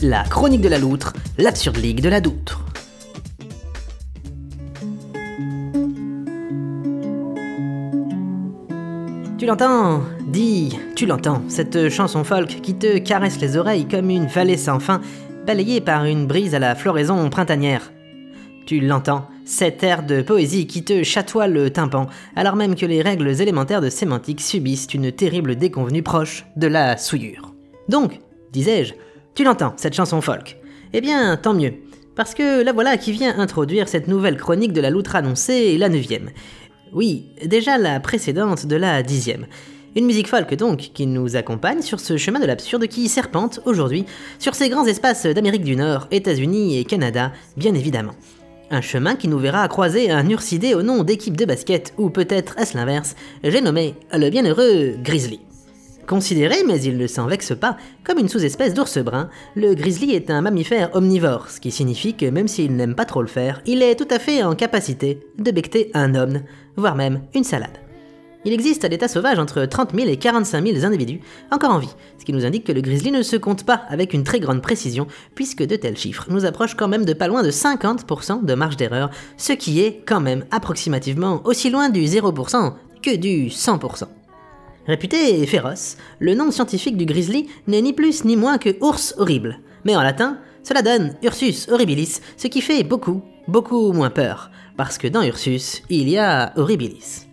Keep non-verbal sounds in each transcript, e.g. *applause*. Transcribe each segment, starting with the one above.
La chronique de la loutre, l'absurde ligue de la doutre. Tu l'entends? Dis, tu l'entends, cette chanson folk qui te caresse les oreilles comme une vallée sans fin, balayée par une brise à la floraison printanière. Tu l'entends, cet air de poésie qui te chatoie le tympan, alors même que les règles élémentaires de sémantique subissent une terrible déconvenue proche de la souillure. Donc, disais-je, tu l'entends, cette chanson folk. Eh bien, tant mieux, parce que la voilà qui vient introduire cette nouvelle chronique de la loutre annoncée, la neuvième. Oui, déjà la précédente de la dixième. Une musique folk donc qui nous accompagne sur ce chemin de l'absurde qui serpente aujourd'hui sur ces grands espaces d'Amérique du Nord, États-Unis et Canada, bien évidemment. Un chemin qui nous verra croiser un ursidé au nom d'équipe de basket, ou peut-être est-ce l'inverse, j'ai nommé le bienheureux Grizzly. Considéré, mais il ne s'en vexe pas, comme une sous-espèce d'ours brun, le grizzly est un mammifère omnivore, ce qui signifie que même s'il n'aime pas trop le faire, il est tout à fait en capacité de becter un homme, voire même une salade. Il existe à l'état sauvage entre 30 000 et 45 000 individus encore en vie, ce qui nous indique que le grizzly ne se compte pas avec une très grande précision, puisque de tels chiffres nous approchent quand même de pas loin de 50% de marge d'erreur, ce qui est quand même approximativement aussi loin du 0% que du 100%. Réputé féroce, le nom scientifique du grizzly n'est ni plus ni moins que ours horrible, mais en latin, cela donne Ursus horribilis, ce qui fait beaucoup, beaucoup moins peur, parce que dans Ursus, il y a horribilis.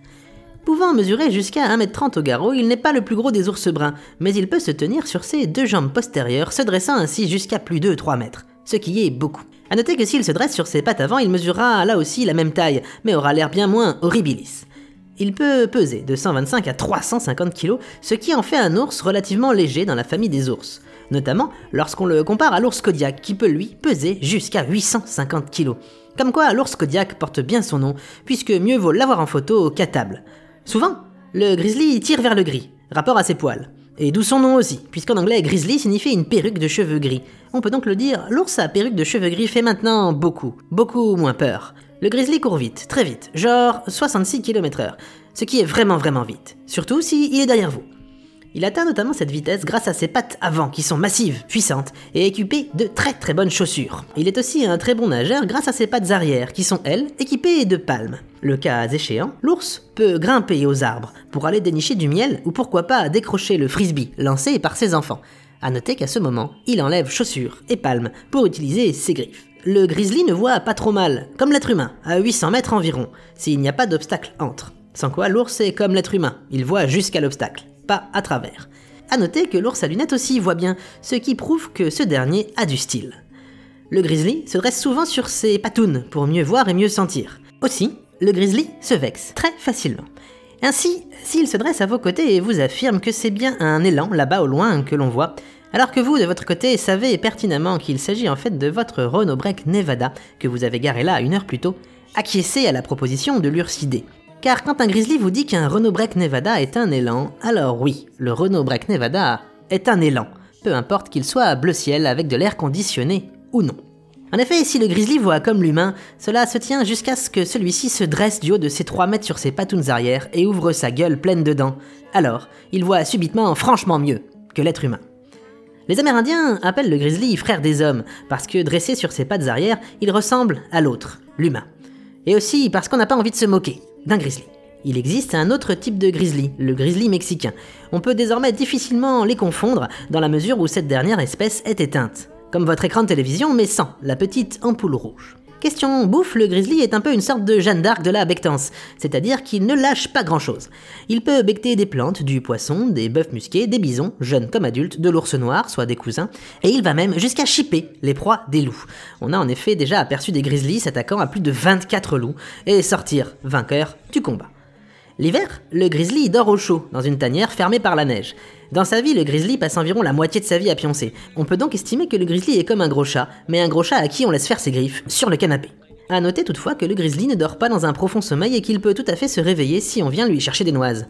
Pouvant mesurer jusqu'à 1m30 au garrot, il n'est pas le plus gros des ours bruns, mais il peut se tenir sur ses deux jambes postérieures, se dressant ainsi jusqu'à plus de 3 mètres, ce qui est beaucoup. A noter que s'il se dresse sur ses pattes avant, il mesurera là aussi la même taille, mais aura l'air bien moins horribilis. Il peut peser de 125 à 350 kg, ce qui en fait un ours relativement léger dans la famille des ours, notamment lorsqu'on le compare à l'ours Kodiak qui peut lui peser jusqu'à 850 kg. Comme quoi l'ours Kodiak porte bien son nom, puisque mieux vaut l'avoir en photo qu'à table. Souvent, le grizzly tire vers le gris, rapport à ses poils. Et d'où son nom aussi, puisqu'en anglais grizzly signifie une perruque de cheveux gris. On peut donc le dire, l'ours à perruque de cheveux gris fait maintenant beaucoup, beaucoup moins peur. Le grizzly court vite, très vite, genre 66 km/h, ce qui est vraiment vraiment vite, surtout s'il est derrière vous. Il atteint notamment cette vitesse grâce à ses pattes avant qui sont massives, puissantes et équipées de très très bonnes chaussures. Il est aussi un très bon nageur grâce à ses pattes arrière qui sont elles équipées de palmes. Le cas échéant, l'ours peut grimper aux arbres pour aller dénicher du miel ou pourquoi pas décrocher le frisbee lancé par ses enfants. A noter qu'à ce moment, il enlève chaussures et palmes pour utiliser ses griffes. Le grizzly ne voit pas trop mal, comme l'être humain, à 800 mètres environ, s'il n'y a pas d'obstacle entre. Sans quoi, l'ours est comme l'être humain, il voit jusqu'à l'obstacle à travers. A noter que l'ours à lunettes aussi voit bien, ce qui prouve que ce dernier a du style. Le grizzly se dresse souvent sur ses patounes pour mieux voir et mieux sentir. Aussi, le grizzly se vexe très facilement. Ainsi, s'il se dresse à vos côtés et vous affirme que c'est bien un élan là-bas au loin que l'on voit, alors que vous, de votre côté, savez pertinemment qu'il s'agit en fait de votre Renault Break Nevada que vous avez garé là une heure plus tôt, acquiescez à la proposition de l'ursidé. Car quand un grizzly vous dit qu'un Renault Break Nevada est un élan, alors oui, le Renault Break Nevada est un élan, peu importe qu'il soit bleu ciel avec de l'air conditionné ou non. En effet, si le grizzly voit comme l'humain, cela se tient jusqu'à ce que celui-ci se dresse du haut de ses 3 mètres sur ses patounes arrière et ouvre sa gueule pleine de dents. Alors, il voit subitement franchement mieux que l'être humain. Les Amérindiens appellent le grizzly frère des hommes, parce que dressé sur ses pattes arrière, il ressemble à l'autre, l'humain. Et aussi parce qu'on n'a pas envie de se moquer d'un grizzly. Il existe un autre type de grizzly, le grizzly mexicain. On peut désormais difficilement les confondre dans la mesure où cette dernière espèce est éteinte. Comme votre écran de télévision, mais sans la petite ampoule rouge. Question bouffe, le grizzly est un peu une sorte de Jeanne d'Arc de la bectance, c'est-à-dire qu'il ne lâche pas grand-chose. Il peut becter des plantes, du poisson, des bœufs musqués, des bisons, jeunes comme adultes, de l'ours noir, soit des cousins, et il va même jusqu'à chipper les proies des loups. On a en effet déjà aperçu des grizzlies s'attaquant à plus de 24 loups et sortir vainqueur du combat. L'hiver, le grizzly dort au chaud, dans une tanière fermée par la neige. Dans sa vie, le grizzly passe environ la moitié de sa vie à pioncer. On peut donc estimer que le grizzly est comme un gros chat, mais un gros chat à qui on laisse faire ses griffes, sur le canapé. A noter toutefois que le grizzly ne dort pas dans un profond sommeil et qu'il peut tout à fait se réveiller si on vient lui chercher des noises.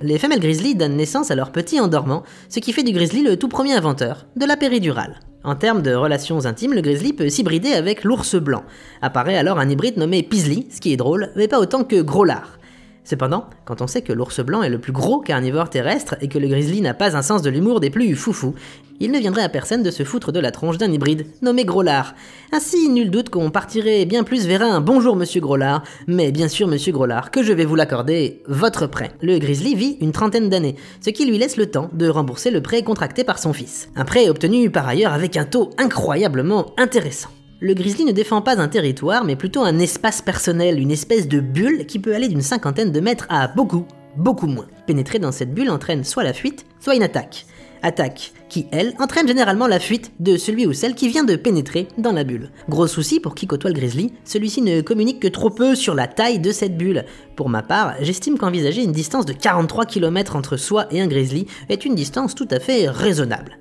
Les femelles grizzly donnent naissance à leurs petits en dormant, ce qui fait du grizzly le tout premier inventeur de la péridurale. En termes de relations intimes, le grizzly peut s'hybrider avec l'ours blanc. Apparaît alors un hybride nommé Pizzly, ce qui est drôle, mais pas autant que Groslard. Cependant, quand on sait que l'ours blanc est le plus gros carnivore terrestre et que le grizzly n'a pas un sens de l'humour des plus foufous, il ne viendrait à personne de se foutre de la tronche d'un hybride nommé Groslard. Ainsi, nul doute qu'on partirait bien plus vers un bonjour monsieur Groslard, mais bien sûr monsieur Groslard, que je vais vous l'accorder, votre prêt. Le grizzly vit une trentaine d'années, ce qui lui laisse le temps de rembourser le prêt contracté par son fils. Un prêt obtenu par ailleurs avec un taux incroyablement intéressant. Le grizzly ne défend pas un territoire, mais plutôt un espace personnel, une espèce de bulle qui peut aller d'une cinquantaine de mètres à beaucoup, beaucoup moins. Pénétrer dans cette bulle entraîne soit la fuite, soit une attaque. Attaque qui, elle, entraîne généralement la fuite de celui ou celle qui vient de pénétrer dans la bulle. Gros souci pour qui côtoie le grizzly, celui-ci ne communique que trop peu sur la taille de cette bulle. Pour ma part, j'estime qu'envisager une distance de 43 km entre soi et un grizzly est une distance tout à fait raisonnable.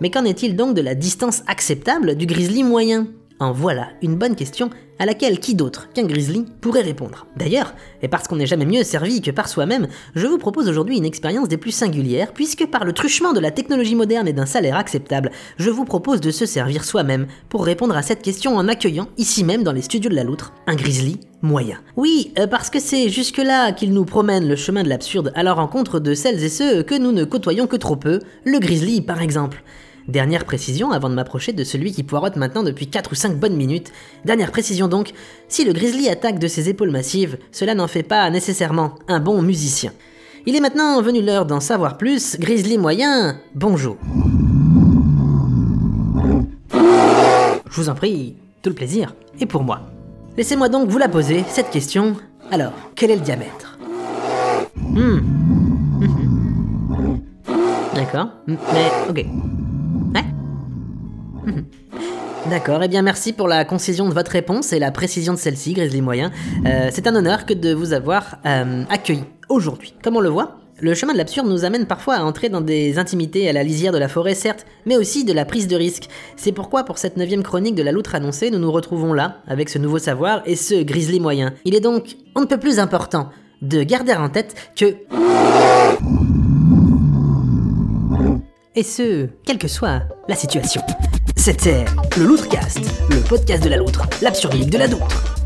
Mais qu'en est-il donc de la distance acceptable du grizzly moyen? En voilà une bonne question à laquelle qui d'autre qu'un grizzly pourrait répondre. D'ailleurs, et parce qu'on n'est jamais mieux servi que par soi-même, je vous propose aujourd'hui une expérience des plus singulières, puisque par le truchement de la technologie moderne et d'un salaire acceptable, je vous propose de se servir soi-même pour répondre à cette question en accueillant, ici même dans les studios de la Loutre, un grizzly moyen. Oui, euh, parce que c'est jusque-là qu'il nous promène le chemin de l'absurde à la rencontre de celles et ceux que nous ne côtoyons que trop peu, le grizzly par exemple. Dernière précision avant de m'approcher de celui qui poirote maintenant depuis 4 ou 5 bonnes minutes. Dernière précision donc, si le grizzly attaque de ses épaules massives, cela n'en fait pas nécessairement un bon musicien. Il est maintenant venu l'heure d'en savoir plus. Grizzly moyen, bonjour. Je vous en prie, tout le plaisir est pour moi. Laissez-moi donc vous la poser, cette question. Alors, quel est le diamètre? Hmm. Mhm. D'accord. Mais, ok. *laughs* D'accord, et eh bien merci pour la concision de votre réponse et la précision de celle-ci, Grizzly Moyen. Euh, c'est un honneur que de vous avoir euh, accueilli aujourd'hui. Comme on le voit, le chemin de l'absurde nous amène parfois à entrer dans des intimités à la lisière de la forêt, certes, mais aussi de la prise de risque. C'est pourquoi, pour cette neuvième chronique de la loutre annoncée, nous nous retrouvons là, avec ce nouveau savoir et ce grizzly moyen. Il est donc, on ne peut plus important, de garder en tête que... Et ce, quelle que soit la situation. C'était le Loutrecast, le podcast de la loutre, l'absurdité de la doutre.